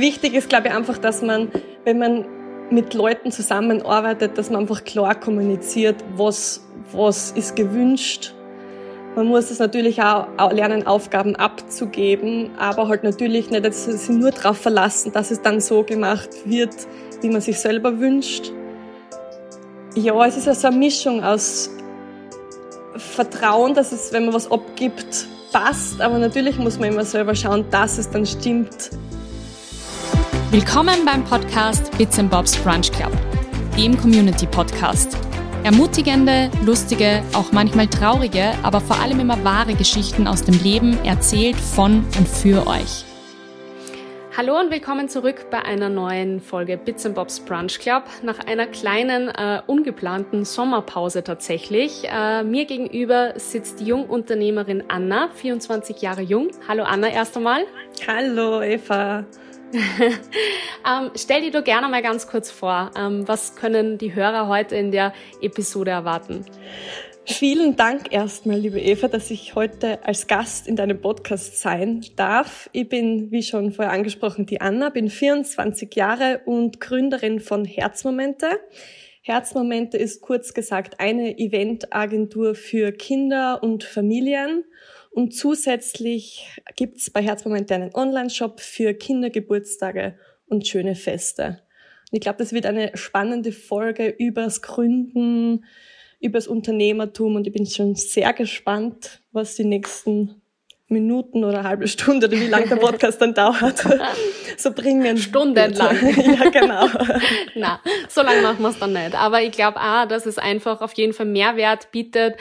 Wichtig ist, glaube ich, einfach, dass man, wenn man mit Leuten zusammenarbeitet, dass man einfach klar kommuniziert, was, was ist gewünscht. Man muss es natürlich auch lernen, Aufgaben abzugeben, aber halt natürlich nicht dass nur darauf verlassen, dass es dann so gemacht wird, wie man sich selber wünscht. Ja, es ist also eine Mischung aus Vertrauen, dass es, wenn man was abgibt, passt, aber natürlich muss man immer selber schauen, dass es dann stimmt. Willkommen beim Podcast Bits and Bobs Brunch Club, dem Community Podcast. Ermutigende, lustige, auch manchmal traurige, aber vor allem immer wahre Geschichten aus dem Leben erzählt von und für euch. Hallo und willkommen zurück bei einer neuen Folge Bits and Bobs Brunch Club. Nach einer kleinen, äh, ungeplanten Sommerpause tatsächlich. Äh, mir gegenüber sitzt die Jungunternehmerin Anna, 24 Jahre jung. Hallo Anna erst einmal. Hallo Eva. ähm, stell dir doch gerne mal ganz kurz vor, ähm, was können die Hörer heute in der Episode erwarten? Vielen Dank erstmal, liebe Eva, dass ich heute als Gast in deinem Podcast sein darf. Ich bin, wie schon vorher angesprochen, die Anna, bin 24 Jahre und Gründerin von Herzmomente. Herzmomente ist kurz gesagt eine Eventagentur für Kinder und Familien und zusätzlich gibt's bei Herzmomente einen Online-Shop für Kindergeburtstage und schöne Feste. Und ich glaube, das wird eine spannende Folge übers Gründen, übers Unternehmertum und ich bin schon sehr gespannt, was die nächsten Minuten oder halbe Stunde oder wie lange der Podcast dann dauert, so bringen. Stundenlang. ja, genau. Na, so lange machen wir es dann nicht. Aber ich glaube auch, dass es einfach auf jeden Fall Mehrwert bietet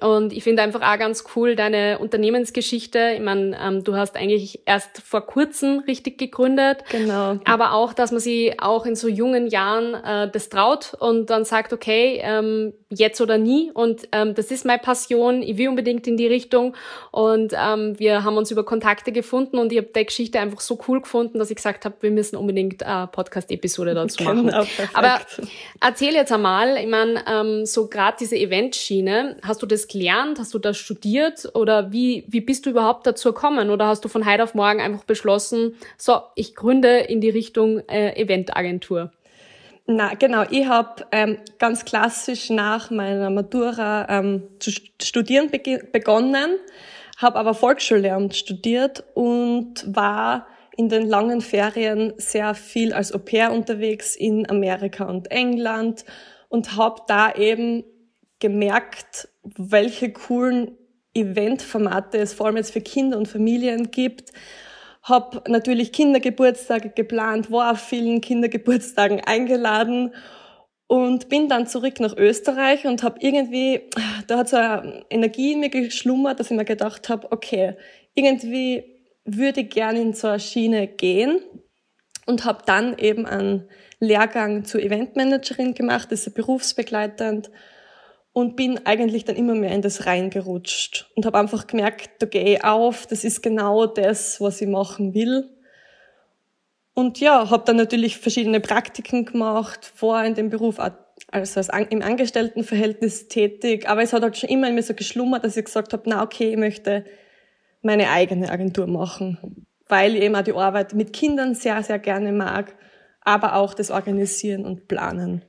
und ich finde einfach auch ganz cool deine Unternehmensgeschichte. Ich meine, ähm, du hast eigentlich erst vor kurzem richtig gegründet. Genau. Aber auch, dass man sie auch in so jungen Jahren äh, das traut und dann sagt, okay, ähm, jetzt oder nie. Und ähm, das ist meine Passion. Ich will unbedingt in die Richtung. Und ähm, wir haben uns über Kontakte gefunden und ich habe die Geschichte einfach so cool gefunden, dass ich gesagt habe, wir müssen unbedingt eine Podcast-Episode dazu machen. Genau, perfekt. Aber erzähl jetzt einmal, ich meine, ähm, so gerade diese Eventschiene, hast du das gelernt? Hast du das studiert? Oder wie, wie bist du überhaupt dazu gekommen? Oder hast du von heute auf morgen einfach beschlossen, so, ich gründe in die Richtung äh, Eventagentur? Na, genau. Ich habe ähm, ganz klassisch nach meiner Matura ähm, zu studieren begonnen, habe aber Volksschullehramt studiert und war in den langen Ferien sehr viel als Au pair unterwegs in Amerika und England und habe da eben gemerkt, welche coolen Eventformate es vor allem jetzt für Kinder und Familien gibt. Hab natürlich Kindergeburtstage geplant, war auf vielen Kindergeburtstagen eingeladen und bin dann zurück nach Österreich und habe irgendwie, da hat so eine Energie in mir geschlummert, dass ich mir gedacht habe, okay, irgendwie würde ich gerne in so eine Schiene gehen und habe dann eben einen Lehrgang zur Eventmanagerin gemacht, das ist berufsbegleitend und bin eigentlich dann immer mehr in das reingerutscht und habe einfach gemerkt, da gehe ich auf, das ist genau das, was ich machen will. Und ja, habe dann natürlich verschiedene Praktiken gemacht, war in dem Beruf also als im Angestelltenverhältnis tätig, aber es hat halt schon immer in mir so geschlummert, dass ich gesagt habe, na okay, ich möchte meine eigene Agentur machen, weil ich eben auch die Arbeit mit Kindern sehr, sehr gerne mag, aber auch das Organisieren und Planen.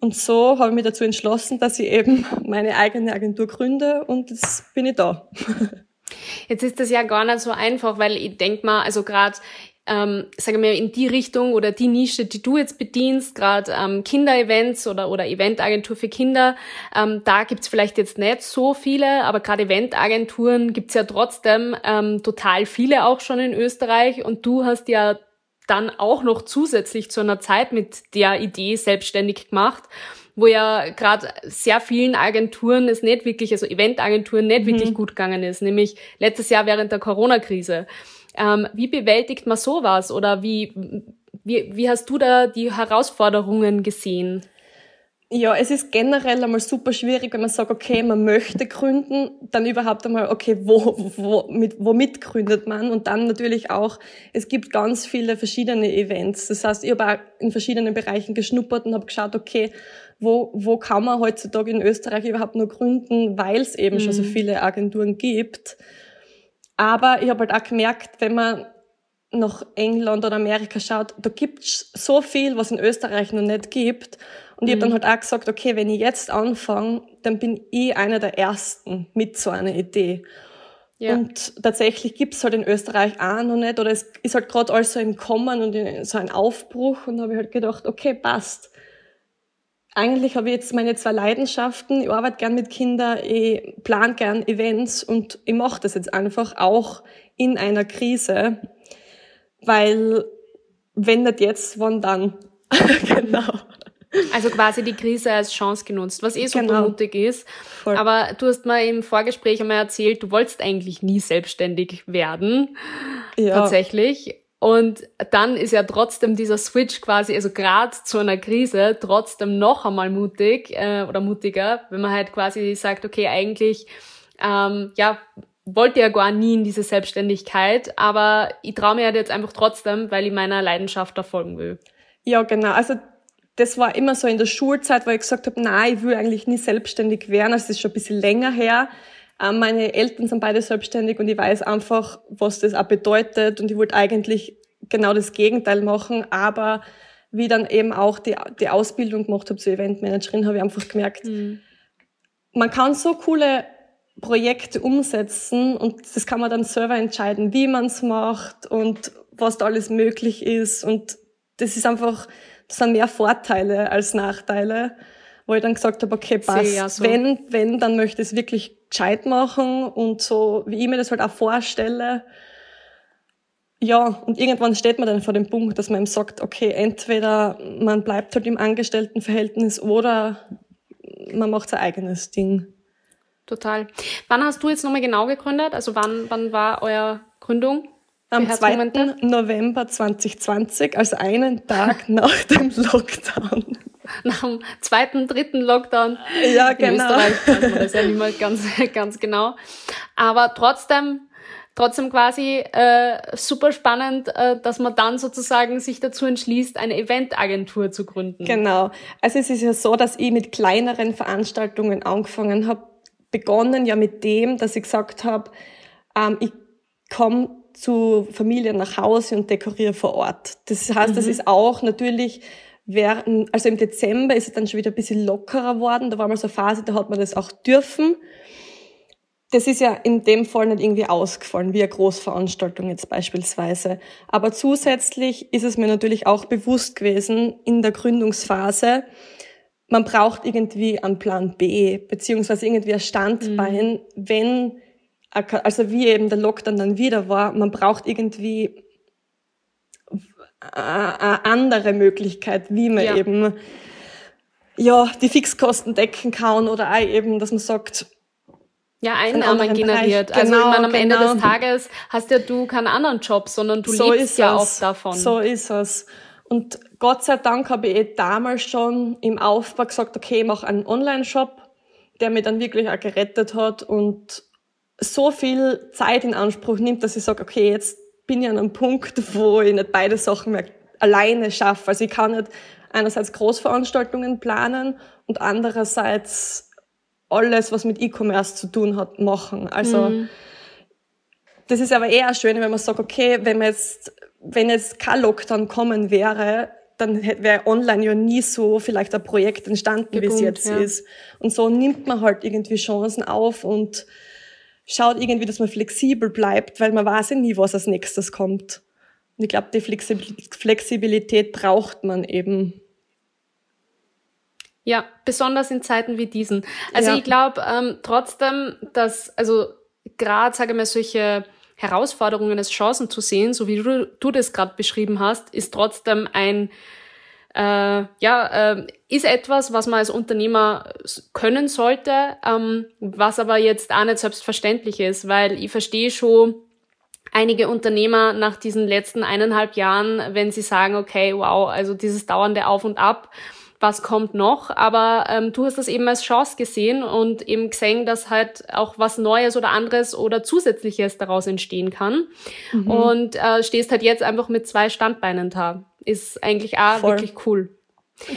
Und so habe ich mich dazu entschlossen, dass ich eben meine eigene Agentur gründe und jetzt bin ich da. Jetzt ist das ja gar nicht so einfach, weil ich denk mal, also gerade ähm, sage mal, in die Richtung oder die Nische, die du jetzt bedienst, gerade ähm, Kinderevents oder, oder Eventagentur für Kinder, ähm, da gibt's vielleicht jetzt nicht so viele, aber gerade Eventagenturen gibt's ja trotzdem ähm, total viele auch schon in Österreich und du hast ja dann auch noch zusätzlich zu einer Zeit mit der Idee selbstständig gemacht, wo ja gerade sehr vielen Agenturen es nicht wirklich, also Eventagenturen nicht mhm. wirklich gut gegangen ist, nämlich letztes Jahr während der Corona-Krise. Ähm, wie bewältigt man sowas oder wie, wie, wie hast du da die Herausforderungen gesehen? Ja, es ist generell einmal super schwierig, wenn man sagt, okay, man möchte gründen, dann überhaupt einmal, okay, wo, wo, mit, womit gründet man? Und dann natürlich auch, es gibt ganz viele verschiedene Events. Das heißt, ich habe auch in verschiedenen Bereichen geschnuppert und habe geschaut, okay, wo, wo kann man heutzutage in Österreich überhaupt nur gründen, weil es eben mhm. schon so mhm. viele Agenturen gibt. Aber ich habe halt auch gemerkt, wenn man nach England oder Amerika schaut, da gibt's so viel, was in Österreich noch nicht gibt. Und ich habe dann mhm. halt auch gesagt, okay, wenn ich jetzt anfange, dann bin ich einer der Ersten mit so einer Idee. Ja. Und tatsächlich gibt's halt in Österreich auch noch nicht, oder es ist halt gerade alles so im Kommen und so ein Aufbruch und habe ich halt gedacht, okay, passt. Eigentlich habe ich jetzt meine zwei Leidenschaften. Ich arbeite gern mit Kindern, ich plan gern Events und ich mache das jetzt einfach auch in einer Krise, weil wenn nicht jetzt, wann dann? genau. Also quasi die Krise als Chance genutzt, was eh super genau. mutig ist. Voll. Aber du hast mal im Vorgespräch einmal erzählt, du wolltest eigentlich nie selbstständig werden. Ja. Tatsächlich. Und dann ist ja trotzdem dieser Switch quasi, also gerade zu einer Krise, trotzdem noch einmal mutig äh, oder mutiger, wenn man halt quasi sagt, okay, eigentlich, ähm, ja, wollte ja gar nie in diese Selbstständigkeit, aber ich traue mir halt jetzt einfach trotzdem, weil ich meiner Leidenschaft da folgen will. Ja, genau. Also das war immer so in der Schulzeit, wo ich gesagt habe, nein, ich will eigentlich nie selbstständig werden. Also das ist schon ein bisschen länger her. Ähm, meine Eltern sind beide selbstständig und ich weiß einfach, was das auch bedeutet. Und ich wollte eigentlich genau das Gegenteil machen. Aber wie dann eben auch die, die Ausbildung gemacht habe zur Eventmanagerin, habe ich einfach gemerkt, mhm. man kann so coole Projekte umsetzen und das kann man dann selber entscheiden, wie man es macht und was da alles möglich ist. Und das ist einfach, das sind mehr Vorteile als Nachteile, wo ich dann gesagt habe, okay, passt, ja so. wenn, wenn, dann möchte ich es wirklich gescheit machen und so, wie ich mir das halt auch vorstelle. Ja, und irgendwann steht man dann vor dem Punkt, dass man ihm sagt, okay, entweder man bleibt halt im Angestelltenverhältnis oder man macht sein eigenes Ding. Total. Wann hast du jetzt nochmal genau gegründet? Also wann, wann war euer Gründung? Am 2. November 2020, also einen Tag nach dem Lockdown. Nach dem zweiten, dritten Lockdown. Ja, genau. In Österreich weiß man das ja nicht mal ganz, ganz genau. Aber trotzdem, trotzdem quasi äh, super spannend, äh, dass man dann sozusagen sich dazu entschließt, eine Eventagentur zu gründen. Genau. Also es ist ja so, dass ich mit kleineren Veranstaltungen angefangen habe. Begonnen ja mit dem, dass ich gesagt habe, ähm, ich komme zu Familien nach Hause und dekoriere vor Ort. Das heißt, mhm. das ist auch natürlich während, also im Dezember ist es dann schon wieder ein bisschen lockerer worden. Da war mal so eine Phase, da hat man das auch dürfen. Das ist ja in dem Fall nicht irgendwie ausgefallen, wie eine Großveranstaltung jetzt beispielsweise. Aber zusätzlich ist es mir natürlich auch bewusst gewesen in der Gründungsphase, man braucht irgendwie einen Plan B, beziehungsweise irgendwie ein Standbein, mhm. wenn also wie eben der Lockdown dann wieder war, man braucht irgendwie eine andere Möglichkeit, wie man ja. eben ja die Fixkosten decken kann oder auch eben, dass man sagt, ja, Einnahmen generiert. Bereich. also ich genau, meine, am genau. Ende des genau. Tages hast ja du keinen anderen Job, sondern du so lebst ja es. auch davon. So ist es. Und Gott sei Dank habe ich eh damals schon im Aufbau gesagt, okay, ich mache einen Online-Shop, der mir dann wirklich auch gerettet hat und so viel Zeit in Anspruch nimmt, dass ich sage, okay, jetzt bin ich an einem Punkt, wo ich nicht beide Sachen mehr alleine schaffe. Also ich kann nicht einerseits Großveranstaltungen planen und andererseits alles, was mit E-Commerce zu tun hat, machen. Also mhm. das ist aber eher schön, wenn man sagt, okay, wenn man jetzt, wenn jetzt kein Lockdown kommen wäre, dann wäre online ja nie so vielleicht ein Projekt entstanden, wie es jetzt ja. ist. Und so nimmt man halt irgendwie Chancen auf und schaut irgendwie, dass man flexibel bleibt, weil man weiß ja nie, was als nächstes kommt. Und ich glaube, die Flexibilität braucht man eben. Ja, besonders in Zeiten wie diesen. Also ja. ich glaube ähm, trotzdem, dass, also gerade, sage ich mal, solche Herausforderungen als Chancen zu sehen, so wie du, du das gerade beschrieben hast, ist trotzdem ein äh, ja, äh, ist etwas, was man als Unternehmer können sollte, ähm, was aber jetzt auch nicht selbstverständlich ist, weil ich verstehe schon einige Unternehmer nach diesen letzten eineinhalb Jahren, wenn sie sagen, okay, wow, also dieses dauernde Auf und Ab, was kommt noch? Aber ähm, du hast das eben als Chance gesehen und eben gesehen, dass halt auch was Neues oder anderes oder Zusätzliches daraus entstehen kann. Mhm. Und äh, stehst halt jetzt einfach mit zwei Standbeinen da ist eigentlich auch Voll. wirklich cool.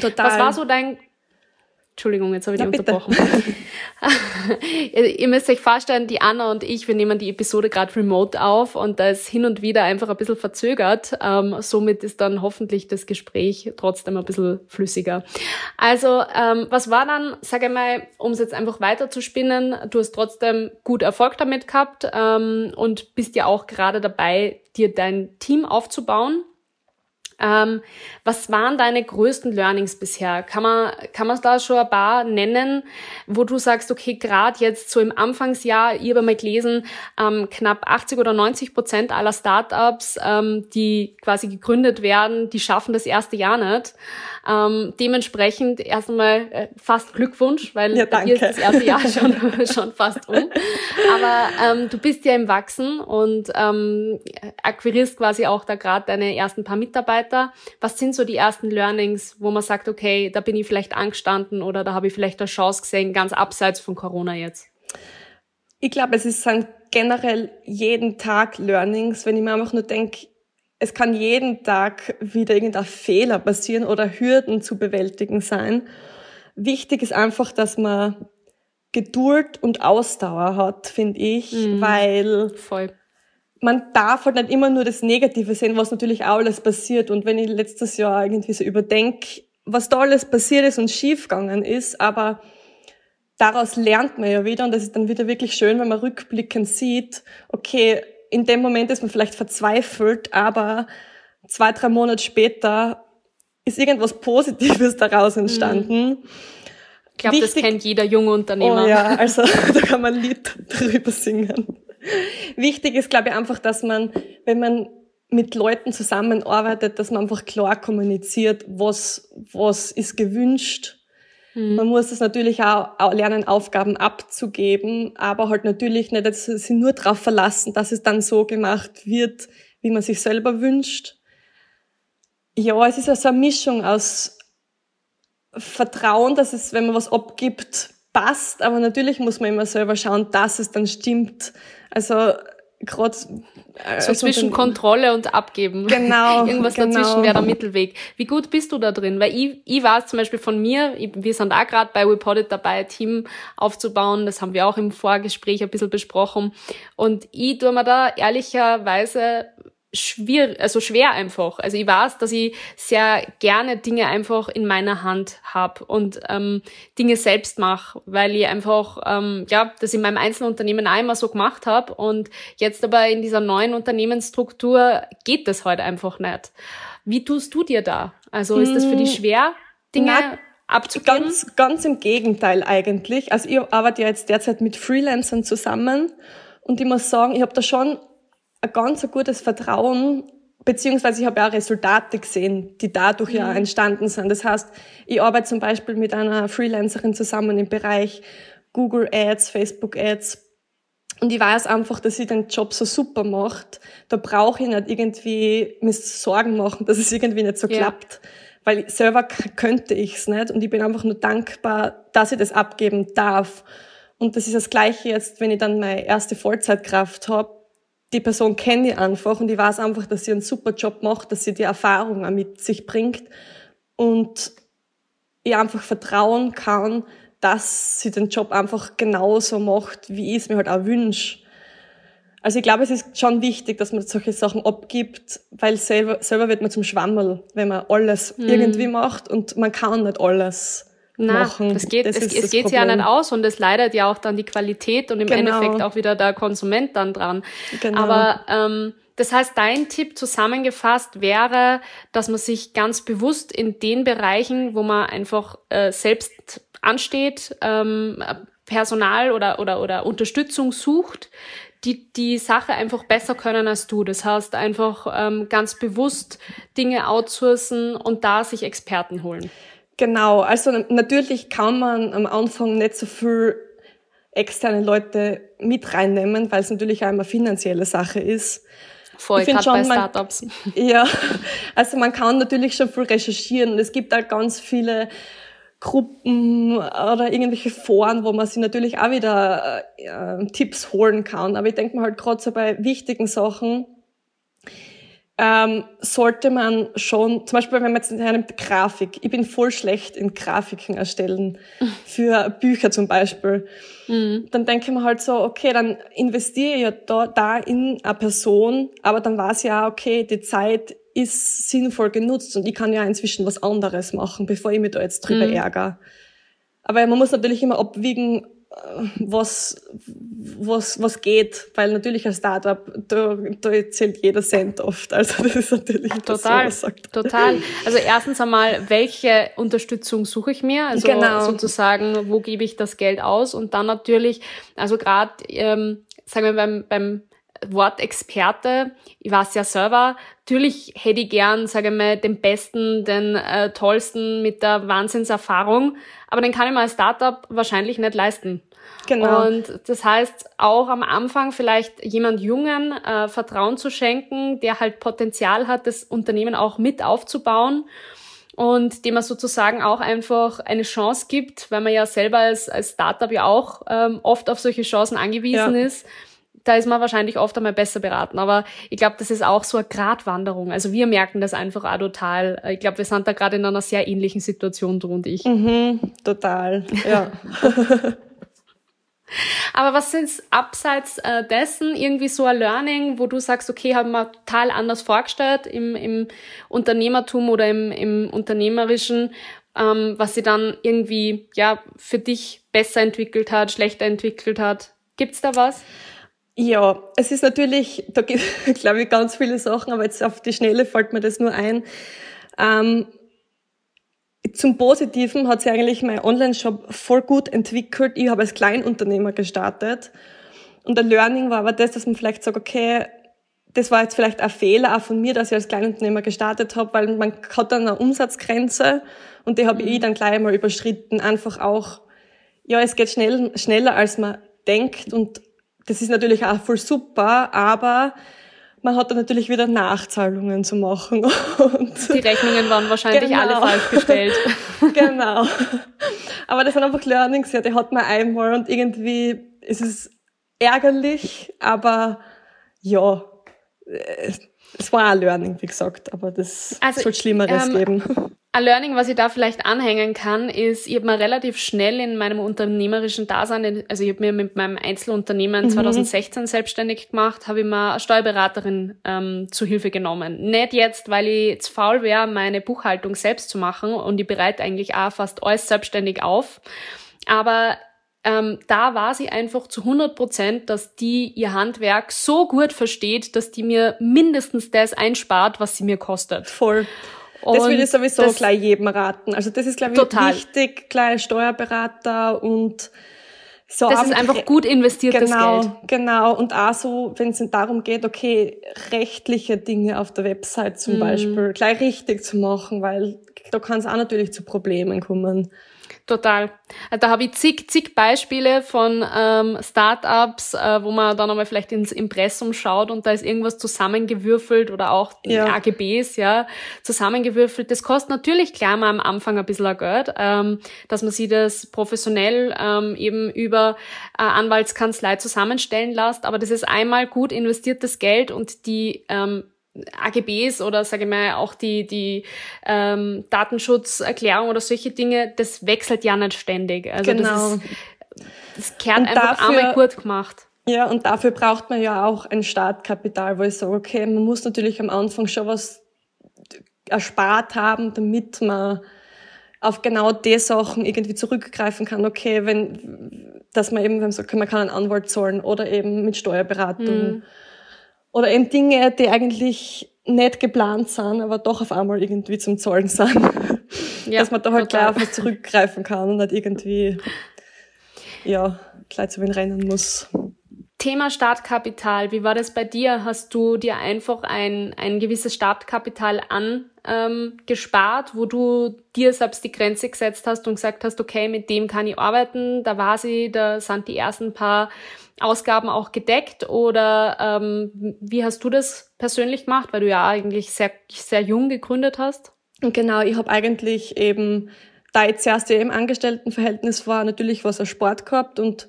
Total. Was war so dein Entschuldigung, jetzt habe ich dich unterbrochen. ihr müsst euch vorstellen, die Anna und ich, wir nehmen die Episode gerade remote auf und da ist hin und wieder einfach ein bisschen verzögert. Ähm, somit ist dann hoffentlich das Gespräch trotzdem ein bisschen flüssiger. Also, ähm, was war dann, sage ich mal, um es jetzt einfach weiter zu spinnen, du hast trotzdem gut Erfolg damit gehabt ähm, und bist ja auch gerade dabei, dir dein Team aufzubauen. Ähm, was waren deine größten Learnings bisher? Kann man, kann man da schon ein paar nennen, wo du sagst, okay, gerade jetzt so im Anfangsjahr, ich habe mal gelesen, ähm, knapp 80 oder 90 Prozent aller Startups, ähm, die quasi gegründet werden, die schaffen das erste Jahr nicht. Ähm, dementsprechend erst einmal äh, fast Glückwunsch, weil ja, dir ist das erste Jahr schon, schon fast um. Aber ähm, du bist ja im Wachsen und ähm, akquirierst quasi auch da gerade deine ersten paar Mitarbeiter. Was sind so die ersten Learnings, wo man sagt, okay, da bin ich vielleicht angestanden oder da habe ich vielleicht eine Chance gesehen, ganz abseits von Corona jetzt? Ich glaube, es ist ein generell jeden Tag Learnings, wenn ich mir einfach nur denke, es kann jeden Tag wieder irgendein Fehler passieren oder Hürden zu bewältigen sein. Wichtig ist einfach, dass man Geduld und Ausdauer hat, finde ich, mhm. weil Voll. man darf halt nicht immer nur das Negative sehen, was natürlich auch alles passiert. Und wenn ich letztes Jahr irgendwie so überdenke, was da alles passiert ist und schiefgegangen ist, aber daraus lernt man ja wieder und das ist dann wieder wirklich schön, wenn man rückblickend sieht, okay, in dem Moment ist man vielleicht verzweifelt, aber zwei, drei Monate später ist irgendwas Positives daraus entstanden. Mhm. Ich glaube, das kennt jeder junge Unternehmer. Oh ja, also da kann man ein Lied drüber singen. Wichtig ist, glaube ich, einfach, dass man, wenn man mit Leuten zusammenarbeitet, dass man einfach klar kommuniziert, was, was ist gewünscht Mhm. Man muss es natürlich auch, lernen, Aufgaben abzugeben, aber halt natürlich nicht dass sie nur darauf verlassen, dass es dann so gemacht wird, wie man sich selber wünscht. Ja, es ist also eine Mischung aus Vertrauen, dass es, wenn man was abgibt, passt, aber natürlich muss man immer selber schauen, dass es dann stimmt. Also gerade äh, so zwischen Kontrolle und Abgeben. Genau. Irgendwas genau. dazwischen wäre der Mittelweg. Wie gut bist du da drin? Weil ich, ich weiß zum Beispiel von mir, ich, wir sind auch gerade bei WePodit dabei, ein Team aufzubauen. Das haben wir auch im Vorgespräch ein bisschen besprochen. Und ich tue mir da ehrlicherweise schwierig, also schwer einfach. Also ich weiß, dass ich sehr gerne Dinge einfach in meiner Hand habe und ähm, Dinge selbst mache, weil ich einfach, ähm, ja, das in meinem Einzelunternehmen auch immer so gemacht habe und jetzt aber in dieser neuen Unternehmensstruktur geht das halt einfach nicht. Wie tust du dir da? Also ist das für dich hm, schwer, Dinge Na, abzugeben? Ganz, ganz im Gegenteil eigentlich. Also ich arbeite ja jetzt derzeit mit Freelancern zusammen und ich muss sagen, ich habe da schon ein ganz ein gutes Vertrauen, beziehungsweise ich habe auch Resultate gesehen, die dadurch mhm. ja entstanden sind. Das heißt, ich arbeite zum Beispiel mit einer Freelancerin zusammen im Bereich Google Ads, Facebook Ads. Und ich weiß einfach, dass sie den Job so super macht. Da brauche ich nicht irgendwie mir Sorgen machen, dass es irgendwie nicht so ja. klappt. Weil selber könnte ich es nicht. Und ich bin einfach nur dankbar, dass ich das abgeben darf. Und das ist das Gleiche jetzt, wenn ich dann meine erste Vollzeitkraft habe die Person kenne ich einfach und ich weiß einfach, dass sie einen super Job macht, dass sie die Erfahrung auch mit sich bringt und ich einfach vertrauen kann, dass sie den Job einfach genauso macht, wie ich es mir halt auch wünsche. Also ich glaube, es ist schon wichtig, dass man solche Sachen abgibt, weil selber, selber wird man zum Schwammel, wenn man alles mhm. irgendwie macht und man kann nicht alles. Na, machen. Das geht, das es, es geht ja nicht aus und es leidet ja auch dann die Qualität und im genau. Endeffekt auch wieder der Konsument dann dran. Genau. Aber ähm, das heißt, dein Tipp zusammengefasst wäre, dass man sich ganz bewusst in den Bereichen, wo man einfach äh, selbst ansteht, ähm, Personal oder, oder, oder Unterstützung sucht, die die Sache einfach besser können als du. Das heißt, einfach ähm, ganz bewusst Dinge outsourcen und da sich Experten holen. Genau, also natürlich kann man am Anfang nicht so viel externe Leute mit reinnehmen, weil es natürlich auch immer finanzielle Sache ist. Voll, gerade bei Startups. ja, also man kann natürlich schon viel recherchieren und es gibt auch ganz viele Gruppen oder irgendwelche Foren, wo man sich natürlich auch wieder äh, Tipps holen kann. Aber ich denke mal halt gerade so bei wichtigen Sachen, ähm, sollte man schon, zum Beispiel wenn man jetzt in einem Grafik, ich bin voll schlecht in Grafiken erstellen, für Bücher zum Beispiel, mhm. dann denke ich mir halt so, okay, dann investiere ich ja da, da in eine Person, aber dann weiß ich ja, okay, die Zeit ist sinnvoll genutzt und ich kann ja inzwischen was anderes machen, bevor ich mich da jetzt drüber mhm. ärgere. Aber man muss natürlich immer abwiegen, was, was, was geht, weil natürlich als Startup, da, da zählt jeder Cent oft. Also das ist natürlich total, das, total. Also erstens einmal, welche Unterstützung suche ich mir? Also genau. sozusagen, wo gebe ich das Geld aus? Und dann natürlich, also gerade, ähm, sagen wir beim, beim Wort Experte, ich weiß ja selber, natürlich hätte ich gern, sage ich mal, den Besten, den äh, Tollsten mit der Wahnsinnserfahrung, aber den kann ich mir als Startup wahrscheinlich nicht leisten. Genau. Und das heißt, auch am Anfang vielleicht jemand Jungen äh, Vertrauen zu schenken, der halt Potenzial hat, das Unternehmen auch mit aufzubauen und dem man sozusagen auch einfach eine Chance gibt, weil man ja selber als, als Startup ja auch ähm, oft auf solche Chancen angewiesen ja. ist da ist man wahrscheinlich oft einmal besser beraten. Aber ich glaube, das ist auch so eine Gratwanderung. Also wir merken das einfach auch total. Ich glaube, wir sind da gerade in einer sehr ähnlichen Situation, du und ich. Mhm, total, ja. Aber was sind abseits äh, dessen irgendwie so ein Learning, wo du sagst, okay, haben wir total anders vorgestellt im, im Unternehmertum oder im, im Unternehmerischen, ähm, was sie dann irgendwie ja für dich besser entwickelt hat, schlechter entwickelt hat? Gibt's da was? Ja, es ist natürlich, da gibt es, glaube ich, ganz viele Sachen, aber jetzt auf die Schnelle fällt mir das nur ein. Ähm, zum Positiven hat sich eigentlich mein Online-Shop voll gut entwickelt. Ich habe als Kleinunternehmer gestartet. Und der Learning war aber das, dass man vielleicht sagt, okay, das war jetzt vielleicht ein Fehler auch von mir, dass ich als Kleinunternehmer gestartet habe, weil man hat dann eine Umsatzgrenze und die habe mhm. ich dann gleich mal überschritten. Einfach auch, ja, es geht schnell, schneller, als man denkt und das ist natürlich auch voll super, aber man hat dann natürlich wieder Nachzahlungen zu machen. Und die Rechnungen waren wahrscheinlich genau. alle falsch gestellt. genau. Aber das sind einfach Learnings, ja, die hat man einmal und irgendwie ist es ärgerlich, aber ja, es war ein Learning, wie gesagt, aber das also, soll Schlimmeres ähm, geben. Ein Learning, was ich da vielleicht anhängen kann, ist, ich habe mir relativ schnell in meinem unternehmerischen Dasein, also ich habe mir mit meinem Einzelunternehmen mhm. 2016 selbstständig gemacht, habe ich mir eine Steuerberaterin ähm, zu Hilfe genommen. Nicht jetzt, weil ich zu faul wäre, meine Buchhaltung selbst zu machen und ich bereite eigentlich auch fast alles selbstständig auf. Aber ähm, da war sie einfach zu 100 Prozent, dass die ihr Handwerk so gut versteht, dass die mir mindestens das einspart, was sie mir kostet. Voll. Und das würde ich sowieso gleich jedem raten. Also das ist, glaube ich, total. wichtig, gleich Steuerberater und so. Das ist einfach gut investiertes genau, Geld. Genau, und auch so, wenn es darum geht, okay, rechtliche Dinge auf der Website zum mhm. Beispiel gleich richtig zu machen, weil da kann es auch natürlich zu Problemen kommen. Total. Da habe ich zig, zig Beispiele von ähm, Startups, äh, wo man dann einmal vielleicht ins Impressum schaut und da ist irgendwas zusammengewürfelt oder auch ja. AGBs, ja, zusammengewürfelt. Das kostet natürlich klar mal am Anfang ein bisschen Geld, ähm, dass man sich das professionell ähm, eben über äh, Anwaltskanzlei zusammenstellen lässt. Aber das ist einmal gut investiertes Geld und die ähm, AGBs oder sage ich mal auch die, die ähm, Datenschutzerklärung oder solche Dinge, das wechselt ja nicht ständig. Also genau. das, ist, das kehrt und einfach dafür, einmal gut gemacht. Ja, und dafür braucht man ja auch ein Startkapital, wo ich sage, okay, man muss natürlich am Anfang schon was erspart haben, damit man auf genau die Sachen irgendwie zurückgreifen kann. Okay, wenn, dass man eben, wenn man sagt, man kann einen Anwalt zahlen oder eben mit Steuerberatung. Mhm oder eben Dinge, die eigentlich nicht geplant sind, aber doch auf einmal irgendwie zum Zahlen sind. Ja, Dass man da halt total. gleich auf was zurückgreifen kann und nicht irgendwie, ja, gleich zu wen rennen muss. Thema Startkapital, wie war das bei dir? Hast du dir einfach ein, ein gewisses Startkapital angespart, ähm, wo du dir selbst die Grenze gesetzt hast und gesagt hast, okay, mit dem kann ich arbeiten, da war sie, da sind die ersten paar Ausgaben auch gedeckt oder ähm, wie hast du das persönlich gemacht, weil du ja eigentlich sehr, sehr jung gegründet hast? Genau, ich habe eigentlich eben, da ich zuerst im Angestelltenverhältnis war, natürlich was als Sport gehabt und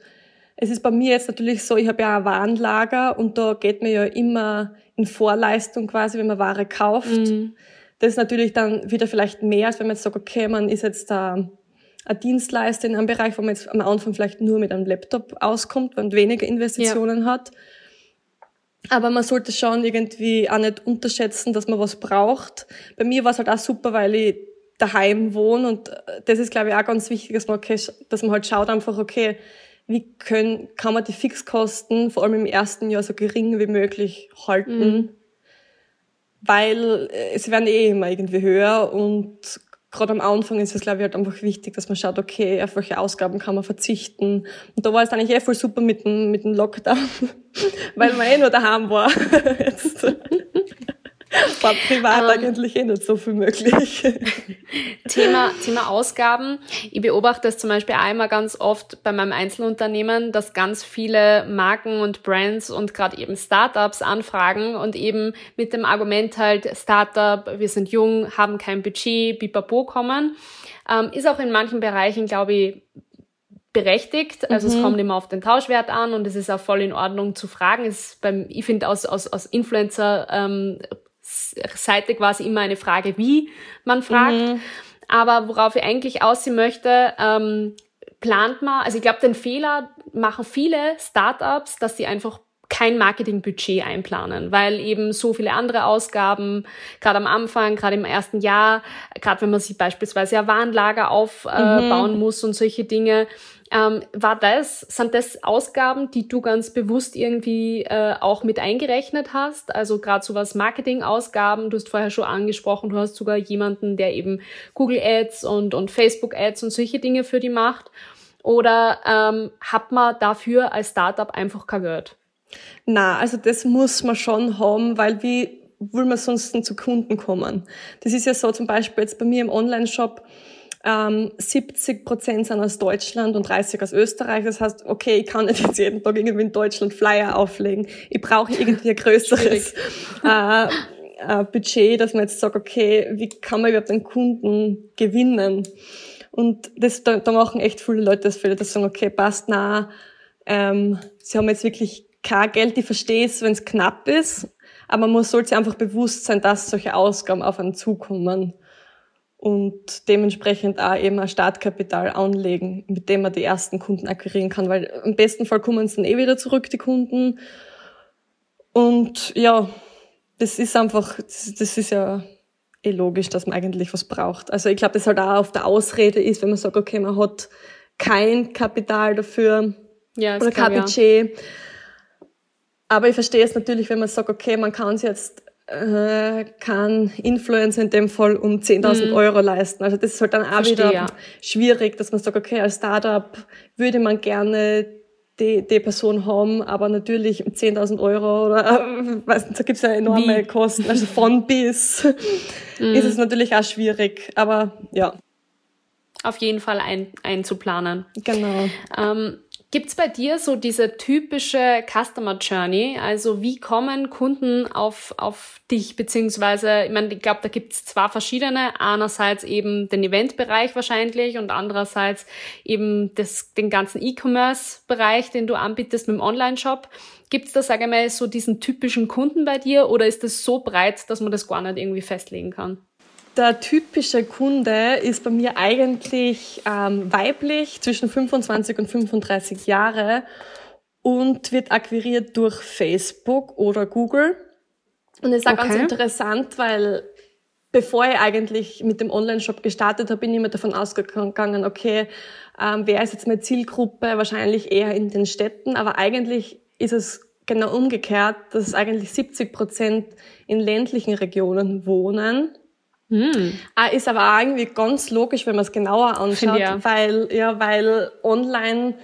es ist bei mir jetzt natürlich so, ich habe ja ein Warenlager und da geht man ja immer in Vorleistung quasi, wenn man Ware kauft. Mhm. Das ist natürlich dann wieder vielleicht mehr, als wenn man jetzt sagt, okay, man ist jetzt da ein Dienstleister in einem Bereich, wo man jetzt am Anfang vielleicht nur mit einem Laptop auskommt und weniger Investitionen ja. hat. Aber man sollte schon irgendwie auch nicht unterschätzen, dass man was braucht. Bei mir war es halt auch super, weil ich daheim wohne und das ist, glaube ich, auch ganz wichtig, dass man, okay, dass man halt schaut einfach, okay, wie können, kann man die Fixkosten vor allem im ersten Jahr so gering wie möglich halten? Mhm. Weil äh, es werden eh immer irgendwie höher und gerade am Anfang ist es, glaube ich, halt einfach wichtig, dass man schaut, okay, auf welche Ausgaben kann man verzichten. Und da war es eigentlich eh voll super mit dem, mit dem Lockdown, weil man eh nur daheim war. Jetzt. War privat ähm, eigentlich eh nicht so viel möglich. Thema, Thema Ausgaben. Ich beobachte das zum Beispiel einmal ganz oft bei meinem Einzelunternehmen, dass ganz viele Marken und Brands und gerade eben Startups anfragen und eben mit dem Argument halt Startup, wir sind jung, haben kein Budget, bipapo kommen. Ähm, ist auch in manchen Bereichen, glaube ich, berechtigt. Also mhm. es kommt immer auf den Tauschwert an und es ist auch voll in Ordnung zu fragen. Es ist beim, ich finde aus, aus, aus Influencer ähm, Seite quasi immer eine Frage, wie man fragt. Mhm. Aber worauf ich eigentlich aussehen möchte, ähm, plant man, also ich glaube, den Fehler machen viele Startups, dass sie einfach kein Marketingbudget einplanen, weil eben so viele andere Ausgaben, gerade am Anfang, gerade im ersten Jahr, gerade wenn man sich beispielsweise ein Warenlager aufbauen äh, mhm. muss und solche Dinge, ähm, war das, sind das Ausgaben, die du ganz bewusst irgendwie äh, auch mit eingerechnet hast? Also gerade so was Marketing-Ausgaben, du hast vorher schon angesprochen, du hast sogar jemanden, der eben Google Ads und, und Facebook Ads und solche Dinge für die macht. Oder ähm, hat man dafür als Startup einfach kein Geld? Na, also das muss man schon haben, weil wie will man sonst zu Kunden kommen? Das ist ja so zum Beispiel jetzt bei mir im Online-Shop, ähm, 70 Prozent sind aus Deutschland und 30% aus Österreich. Das heißt, okay, ich kann nicht jetzt jeden Tag irgendwie in Deutschland Flyer auflegen. Ich brauche irgendwie ein größeres äh, äh, Budget, dass man jetzt sagt, okay, wie kann man überhaupt einen Kunden gewinnen? Und das, da, da machen echt viele Leute das Fehler, dass sagen, okay, passt na, ähm, sie haben jetzt wirklich kein Geld, ich verstehe es, wenn es knapp ist, aber man sollte sich einfach bewusst sein, dass solche Ausgaben auf einen zukommen und dementsprechend auch eben ein Startkapital anlegen, mit dem man die ersten Kunden akquirieren kann, weil im besten Fall kommen sie dann eh wieder zurück, die Kunden. Und ja, das ist einfach, das, das ist ja eh logisch, dass man eigentlich was braucht. Also ich glaube, das halt auch auf der Ausrede ist, wenn man sagt, okay, man hat kein Kapital dafür ja, oder kein Budget. Ja. Aber ich verstehe es natürlich, wenn man sagt, okay, man kann es jetzt äh, kann Influencer in dem Fall um 10.000 mhm. Euro leisten. Also das ist halt dann auch Verstehe, wieder ja. schwierig, dass man sagt, okay, als Startup würde man gerne die, die Person haben, aber natürlich 10.000 Euro oder äh, weiß nicht, da gibt's ja enorme Wie? Kosten. Also von bis mhm. ist es natürlich auch schwierig. Aber ja. Auf jeden Fall ein, einzuplanen. Genau. Ähm, Gibt's bei dir so diese typische Customer Journey? Also wie kommen Kunden auf, auf dich? Beziehungsweise, ich meine, ich glaube, da gibt's zwei verschiedene. Einerseits eben den Eventbereich wahrscheinlich und andererseits eben das, den ganzen E-Commerce-Bereich, den du anbietest mit dem Online-Shop. Gibt's da, sage ich mal, so diesen typischen Kunden bei dir oder ist das so breit, dass man das gar nicht irgendwie festlegen kann? Der typische Kunde ist bei mir eigentlich ähm, weiblich, zwischen 25 und 35 Jahre und wird akquiriert durch Facebook oder Google. Und es ist auch okay. ganz interessant, weil bevor ich eigentlich mit dem Online-Shop gestartet habe, bin ich immer davon ausgegangen, okay, ähm, wer ist jetzt meine Zielgruppe? Wahrscheinlich eher in den Städten, aber eigentlich ist es genau umgekehrt, dass eigentlich 70 Prozent in ländlichen Regionen wohnen hm. Ist aber auch irgendwie ganz logisch, wenn man es genauer anschaut, ja. weil, ja, weil online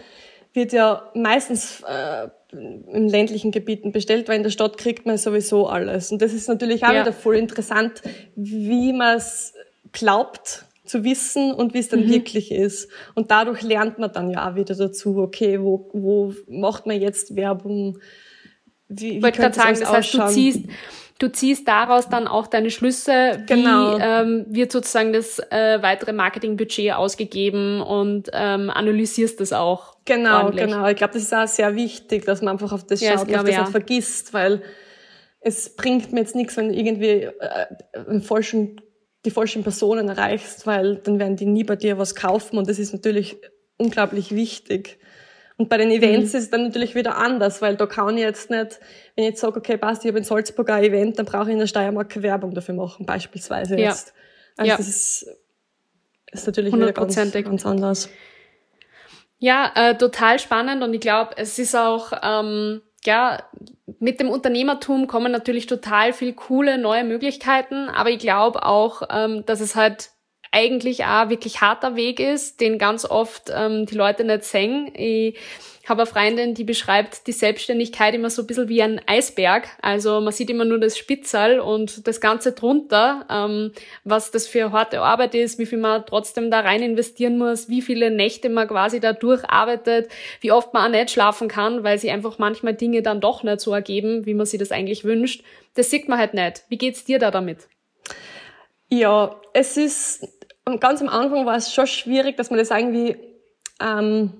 wird ja meistens äh, in ländlichen Gebieten bestellt, weil in der Stadt kriegt man sowieso alles. Und das ist natürlich auch ja. wieder voll interessant, wie man es glaubt zu wissen und wie es dann mhm. wirklich ist. Und dadurch lernt man dann ja auch wieder dazu, okay, wo, wo macht man jetzt Werbung? Wie, wie ich wollte gerade sagen, das heißt, du ziehst, du ziehst daraus dann auch deine Schlüsse, Genau. wie ähm, wird sozusagen das äh, weitere Marketingbudget ausgegeben und ähm, analysierst das auch. Genau, ordentlich. genau. Ich glaube, das ist auch sehr wichtig, dass man einfach auf das Ja, schaut und auf glaube das ich nicht vergisst, weil es bringt mir jetzt nichts, wenn du irgendwie äh, falschen, die falschen Personen erreichst, weil dann werden die nie bei dir was kaufen und das ist natürlich unglaublich wichtig. Und bei den Events Mhm. ist es dann natürlich wieder anders, weil da kann ich jetzt nicht, wenn ich jetzt sage, okay, passt, ich habe in Salzburg ein Event, dann brauche ich in der Steiermark keine Werbung dafür machen, beispielsweise Ja. jetzt. Also Ja. das ist, ist natürlich wieder ganz, ganz anders. Ja, äh, total spannend und ich glaube, es ist auch, ähm, ja, mit dem Unternehmertum kommen natürlich total viel coole neue Möglichkeiten, aber ich glaube auch, ähm, dass es halt eigentlich auch wirklich harter Weg ist, den ganz oft ähm, die Leute nicht sehen. Ich habe eine Freundin, die beschreibt die Selbstständigkeit immer so ein bisschen wie ein Eisberg. Also man sieht immer nur das Spitzerl und das Ganze drunter, ähm, was das für harte Arbeit ist, wie viel man trotzdem da rein investieren muss, wie viele Nächte man quasi da durcharbeitet, wie oft man auch nicht schlafen kann, weil sich einfach manchmal Dinge dann doch nicht so ergeben, wie man sich das eigentlich wünscht. Das sieht man halt nicht. Wie geht's dir da damit? Ja, es ist, und ganz am Anfang war es schon schwierig, dass man das irgendwie ähm,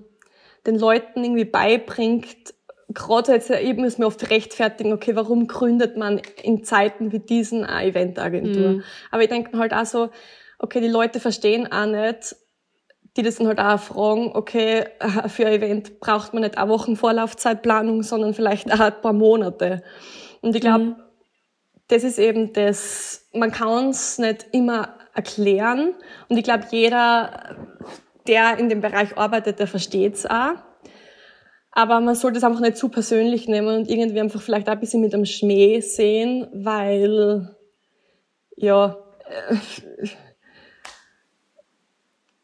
den Leuten irgendwie beibringt. Gerade jetzt, ich muss mir oft rechtfertigen, okay, warum gründet man in Zeiten wie diesen eine Eventagentur? Mhm. Aber ich denke halt auch so, okay, die Leute verstehen auch nicht, die das dann halt auch fragen, okay, für ein Event braucht man nicht eine Wochen Vorlaufzeitplanung, sondern vielleicht auch ein paar Monate. Und ich glaube, Mhm. das ist eben das, man kann es nicht immer erklären. Und ich glaube, jeder, der in dem Bereich arbeitet, der versteht es auch. Aber man sollte es einfach nicht zu persönlich nehmen und irgendwie einfach vielleicht auch ein bisschen mit einem Schmäh sehen, weil, ja, äh,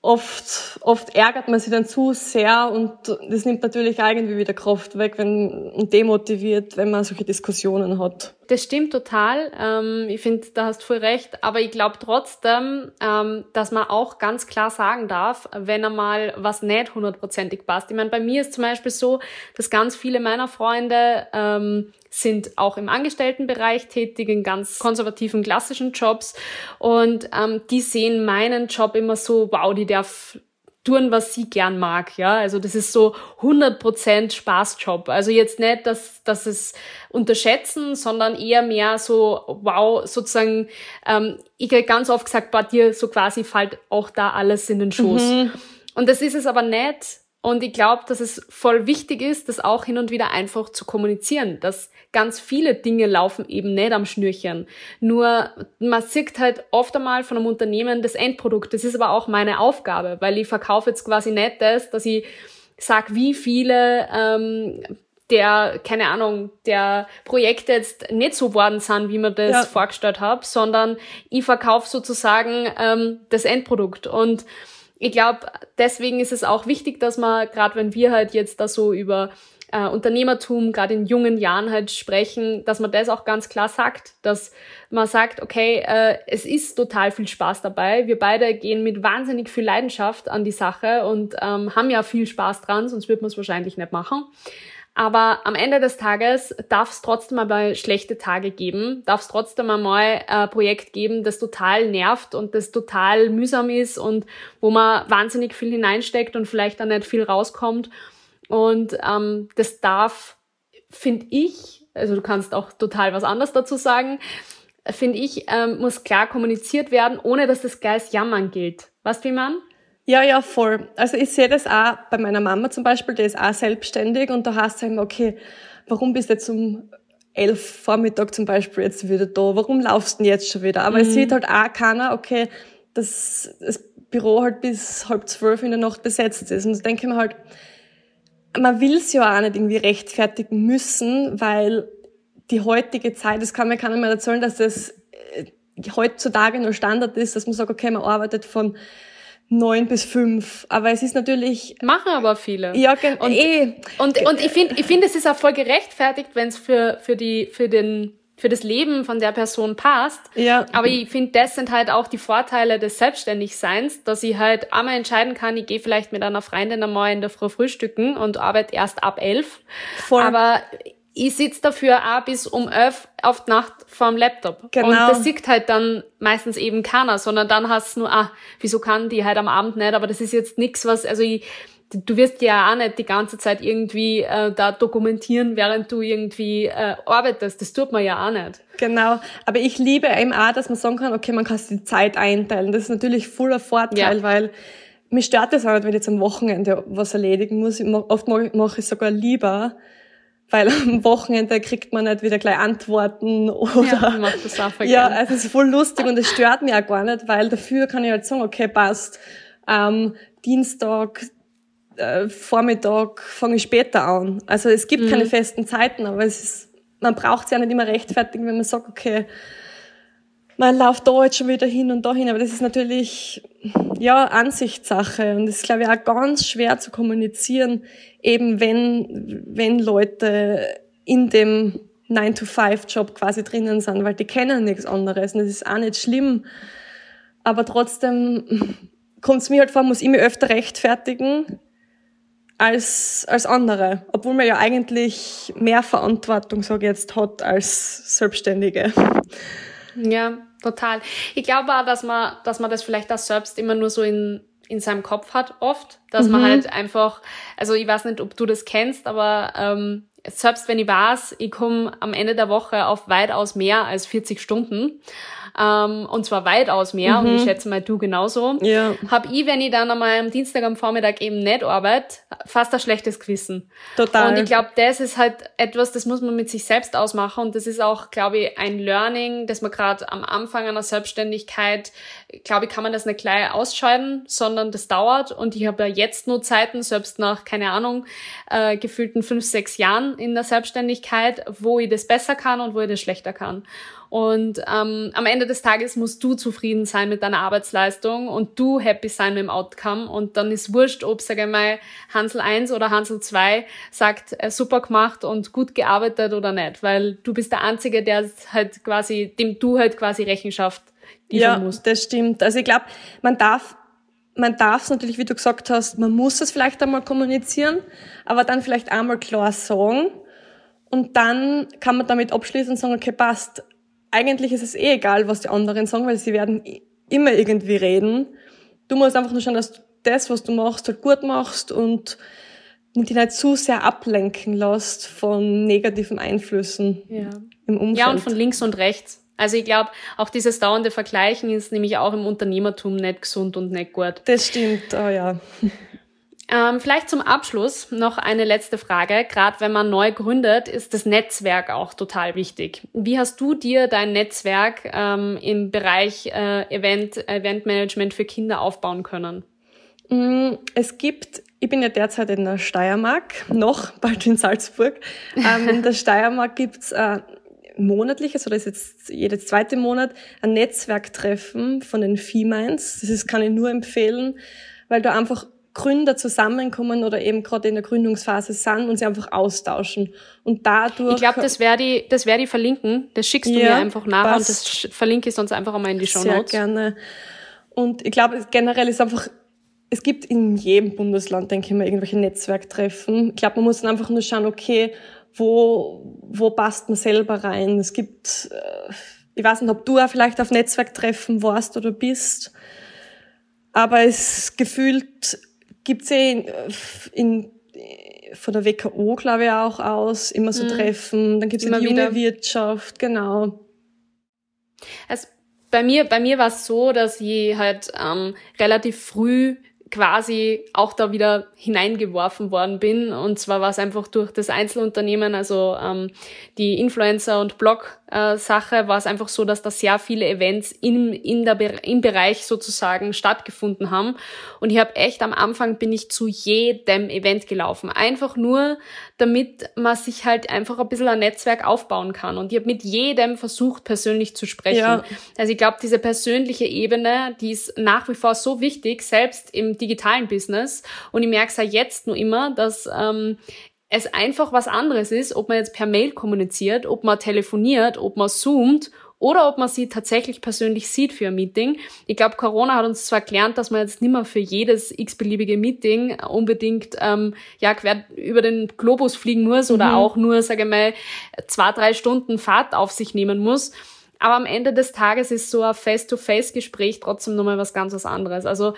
oft, oft ärgert man sich dann zu sehr und das nimmt natürlich irgendwie wieder Kraft weg wenn, und demotiviert, wenn man solche Diskussionen hat. Das stimmt total. Ähm, ich finde, da hast du voll recht. Aber ich glaube trotzdem, ähm, dass man auch ganz klar sagen darf, wenn einmal was nicht hundertprozentig passt. Ich meine, bei mir ist zum Beispiel so, dass ganz viele meiner Freunde ähm, sind auch im Angestelltenbereich tätig, in ganz konservativen, klassischen Jobs. Und ähm, die sehen meinen Job immer so, wow, die darf tun, was sie gern mag, ja. Also das ist so 100% Spaßjob. Also jetzt nicht, dass, dass es unterschätzen, sondern eher mehr so, wow, sozusagen, ähm, ich habe ganz oft gesagt, bei dir so quasi fällt auch da alles in den Schoß. Mhm. Und das ist es aber nicht. Und ich glaube, dass es voll wichtig ist, das auch hin und wieder einfach zu kommunizieren, dass ganz viele Dinge laufen eben nicht am Schnürchen. Nur man sieht halt oft einmal von einem Unternehmen das Endprodukt. Das ist aber auch meine Aufgabe, weil ich verkaufe jetzt quasi nicht das, dass ich sag, wie viele ähm, der, keine Ahnung, der Projekte jetzt nicht so worden sind, wie man das Ja. vorgestellt hat, sondern ich verkaufe sozusagen ähm, das Endprodukt. Und ich glaube, deswegen ist es auch wichtig, dass man, gerade wenn wir halt jetzt da so über äh, Unternehmertum, gerade in jungen Jahren halt sprechen, dass man das auch ganz klar sagt, dass man sagt, okay, äh, es ist total viel Spaß dabei. Wir beide gehen mit wahnsinnig viel Leidenschaft an die Sache und ähm, haben ja viel Spaß dran, sonst würde man es wahrscheinlich nicht machen. Aber am Ende des Tages darf es trotzdem einmal schlechte Tage geben, darf es trotzdem einmal ein Projekt geben, das total nervt und das total mühsam ist und wo man wahnsinnig viel hineinsteckt und vielleicht dann nicht viel rauskommt. Und ähm, das darf, finde ich, also du kannst auch total was anderes dazu sagen, finde ich, ähm, muss klar kommuniziert werden, ohne dass das als Jammern gilt. Weißt du, wie man? Ja, ja, voll. Also ich sehe das auch bei meiner Mama zum Beispiel, die ist auch selbstständig und da heißt es immer, okay, warum bist du jetzt um elf Vormittag zum Beispiel jetzt wieder da? Warum laufst du denn jetzt schon wieder? Aber es sieht halt auch keiner, okay, dass das Büro halt bis halb zwölf in der Nacht besetzt ist. Und da denke ich mir halt, man will es ja auch nicht irgendwie rechtfertigen müssen, weil die heutige Zeit, das kann mir keiner mehr erzählen, dass das äh, heutzutage nur Standard ist, dass man sagt, okay, man arbeitet von neun bis fünf. Aber es ist natürlich, Machen aber viele. ja, gen- Und- eh, Und, und ich finde, ich finde, es ist auch voll gerechtfertigt, wenn es für, für die, für den, für das Leben von der Person passt. ja, Aber ich finde, das sind halt auch die Vorteile des Selbstständigseins, dass ich halt einmal entscheiden kann, ich gehe vielleicht mit einer Freundin einmal in der Früh frühstücken und arbeite erst ab elf. voll. Aber ich sitze dafür auch bis um elf auf die Nacht vorm Laptop. Genau. Und das sieht halt dann meistens eben keiner, sondern dann hast du nur, ah, wieso kann die halt am Abend nicht? Aber das ist jetzt nichts, was, also ich, du wirst ja auch nicht die ganze Zeit irgendwie äh, da dokumentieren, während du irgendwie äh, arbeitest. Das tut man ja auch nicht. Genau. Aber ich liebe eben auch, dass man sagen kann, okay, man kann sich die Zeit einteilen. Das ist natürlich voller Vorteil, Ja. weil mich stört das auch nicht, wenn ich jetzt am Wochenende was erledigen muss. Oft mache mach ich sogar lieber, weil am Wochenende kriegt man nicht wieder gleich Antworten oder Ja, ich mach das auch Ja, also es ist voll lustig und es stört mich auch gar nicht, weil dafür kann ich halt sagen, okay, passt. Ähm, Dienstag, äh, Vormittag fange ich später an. Also es gibt keine festen Zeiten, aber es ist, man braucht es ja nicht immer rechtfertigen, wenn man sagt, okay, man läuft da jetzt schon wieder hin und da hin, aber das ist natürlich, ja, Ansichtssache und das ist, glaube ich, auch ganz schwer zu kommunizieren, eben wenn, wenn Leute in dem 9-to-5-Job quasi drinnen sind, weil die kennen nichts anderes und das ist auch nicht schlimm. Aber trotzdem kommt es mir halt vor, muss ich mich öfter rechtfertigen als, als andere. Obwohl man ja eigentlich mehr Verantwortung, sage ich jetzt, hat als Selbstständige. Ja, total. Ich glaube auch, dass man, dass man das vielleicht auch selbst immer nur so in, in seinem Kopf hat, oft. Dass man halt einfach, also ich weiß nicht, ob du das kennst, aber ähm, selbst wenn ich weiß, ich komme am Ende der Woche auf weitaus mehr als 40 Stunden, ähm, und zwar weitaus mehr, und ich schätze mal du genauso, Ja. hab ich, wenn ich dann einmal am Dienstag am Vormittag eben nicht arbeite, fast ein schlechtes Gewissen. Total. Und ich glaube, das ist halt etwas, das muss man mit sich selbst ausmachen. Und das ist auch, glaube ich, ein Learning, dass man gerade am Anfang einer Selbstständigkeit, glaube ich, kann man das nicht gleich ausscheiden, sondern das dauert. Und ich habe ja jetzt nur Zeiten, selbst nach, keine Ahnung, äh, gefühlten fünf, sechs Jahren in der Selbstständigkeit, wo ich das besser kann und wo ich das schlechter kann. Und ähm, am Ende des Tages musst du zufrieden sein mit deiner Arbeitsleistung und du happy sein mit dem Outcome. Und dann ist wurscht, ob, sage ich mal, Hansel 1 oder Hansel 2 sagt, äh, super gemacht und gut gearbeitet oder nicht. Weil du bist der Einzige, der halt quasi, dem du halt quasi Rechenschaft liefern Ja, musst. das stimmt. Also ich glaube, man darf man darf es natürlich, wie du gesagt hast, man muss es vielleicht einmal kommunizieren, aber dann vielleicht einmal klar sagen und dann kann man damit abschließen und sagen, okay, passt. Eigentlich ist es eh egal, was die anderen sagen, weil sie werden immer irgendwie reden. Du musst einfach nur schauen, dass du das, was du machst, halt gut machst und dich nicht zu sehr ablenken lässt von negativen Einflüssen Ja. im Umfeld. Ja, und von links und rechts. Also ich glaube, auch dieses dauernde Vergleichen ist nämlich auch im Unternehmertum nicht gesund und nicht gut. das stimmt, oh ja. Ähm, vielleicht zum Abschluss noch eine letzte Frage. Gerade wenn man neu gründet, ist das Netzwerk auch total wichtig. Wie hast du dir dein Netzwerk ähm, im Bereich äh, Event, Eventmanagement für Kinder aufbauen können? Mm, Es gibt, ich bin ja derzeit in der Steiermark, noch bald in Salzburg. Ähm, in der Steiermark gibt's äh, monatliches oder ist jetzt jedes zweite Monat ein Netzwerktreffen von den Femines. Das ist, kann ich nur empfehlen, weil da einfach Gründer zusammenkommen oder eben gerade in der Gründungsphase sind und sie einfach austauschen. Und dadurch. Ich glaube, das werde ich, das werde ich verlinken. Das schickst du Ja, mir einfach nachher und das verlinke ich sonst einfach einmal in die Show Sehr Notes. gerne. Und ich glaube, generell ist einfach, es gibt in jedem Bundesland, denke ich mal, irgendwelche Netzwerktreffen. Ich glaube, man muss dann einfach nur schauen, okay, wo, wo passt man selber rein? Es gibt, äh, ich weiß nicht, ob du auch vielleicht auf Netzwerktreffen warst oder bist, aber es gefühlt gibt's eh in, in von der WKO, glaube ich, auch aus, immer so Treffen. Dann gibt's Immer die junge wieder. Wirtschaft, genau. Also bei mir, bei mir war es so, dass ich halt ähm, relativ früh quasi auch da wieder hineingeworfen worden bin. Und zwar war es einfach durch das Einzelunternehmen, also ähm, die Influencer- und Blog-Sache, war es einfach so, dass da sehr viele Events im, in der, im Bereich sozusagen stattgefunden haben. Und ich habe echt am Anfang bin ich zu jedem Event gelaufen. Einfach nur, damit man sich halt einfach ein bisschen ein Netzwerk aufbauen kann. Und ich habe mit jedem versucht, persönlich zu sprechen. Ja. Also ich glaube, diese persönliche Ebene, die ist nach wie vor so wichtig, selbst im digitalen Business. Und ich merke es ja jetzt nur immer, dass ähm, es einfach was anderes ist, ob man jetzt per Mail kommuniziert, ob man telefoniert, ob man zoomt oder ob man sie tatsächlich persönlich sieht für ein Meeting. Ich glaube, Corona hat uns zwar gelernt, dass man jetzt nicht mehr für jedes x-beliebige Meeting unbedingt ähm, ja quer über den Globus fliegen muss oder mhm. auch nur, sage ich mal, zwei, drei Stunden Fahrt auf sich nehmen muss. Aber am Ende des Tages ist so ein Face-to-Face-Gespräch trotzdem nochmal was ganz was anderes. Also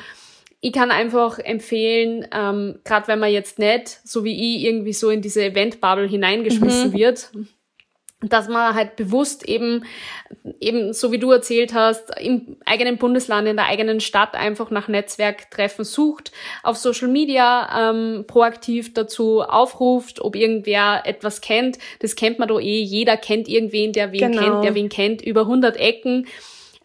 ich kann einfach empfehlen, ähm, gerade wenn man jetzt nicht, so wie ich, irgendwie so in diese Event-Bubble hineingeschmissen mhm. wird, dass man halt bewusst eben, eben so wie du erzählt hast, im eigenen Bundesland, in der eigenen Stadt einfach nach Netzwerktreffen sucht, auf Social Media ähm, proaktiv dazu aufruft, ob irgendwer etwas kennt. Das kennt man doch eh. Jeder kennt irgendwen, der wen genau. kennt, der wen kennt, über 100 Ecken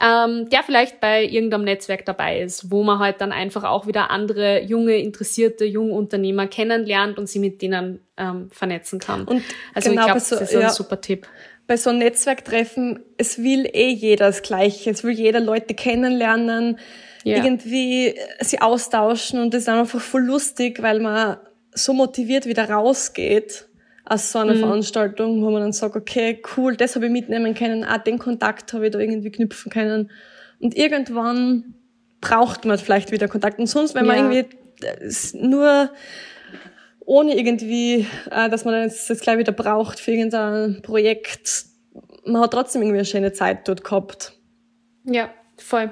ähm, der vielleicht bei irgendeinem Netzwerk dabei ist, wo man halt dann einfach auch wieder andere junge, interessierte Jungunternehmer kennenlernt und sie mit denen ähm, vernetzen kann. Und also genau, ich glaube, so, das ist ja, ein super Tipp. Bei so einem Netzwerktreffen, es will eh jeder das Gleiche. Es will jeder Leute kennenlernen, ja. irgendwie sie austauschen und das ist einfach voll lustig, weil man so motiviert wieder rausgeht aus so einer mhm. Veranstaltung, wo man dann sagt, okay, cool, das habe ich mitnehmen können, auch den Kontakt habe ich da irgendwie knüpfen können. Und irgendwann braucht man vielleicht wieder Kontakt. Und sonst, wenn man ja. irgendwie nur ohne irgendwie, äh, dass man das jetzt gleich wieder braucht für irgendein Projekt, man hat trotzdem irgendwie eine schöne Zeit dort gehabt. Ja, voll.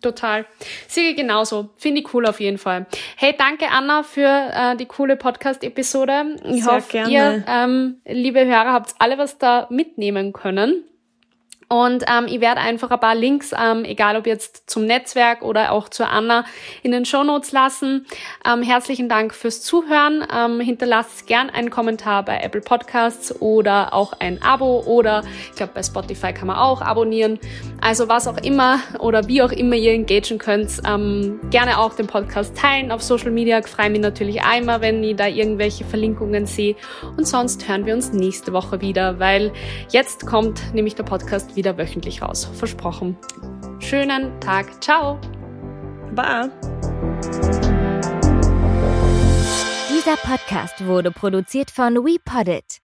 Total. Sehe genauso. Finde ich cool auf jeden Fall. Hey, danke Anna für äh, die coole Podcast-Episode. Ich Sehr hoffe, gerne. ihr, ähm, liebe Hörer, habt alle was da mitnehmen können. Und ähm, ich werde einfach ein paar Links, ähm, egal ob jetzt zum Netzwerk oder auch zur Anna, in den Show Notes lassen. Ähm, herzlichen Dank fürs Zuhören. Ähm, hinterlasst gern einen Kommentar bei Apple Podcasts oder auch ein Abo oder ich glaube bei Spotify kann man auch abonnieren. Also was auch immer oder wie auch immer ihr engagieren könnt, ähm, gerne auch den Podcast teilen auf Social Media. Freue mich natürlich einmal, wenn ich da irgendwelche Verlinkungen sehe. Und sonst hören wir uns nächste Woche wieder, weil jetzt kommt nämlich der Podcast wieder wöchentlich raus. Versprochen. Schönen Tag. Ciao. Bye. Dieser Podcast wurde produziert von WePoddit.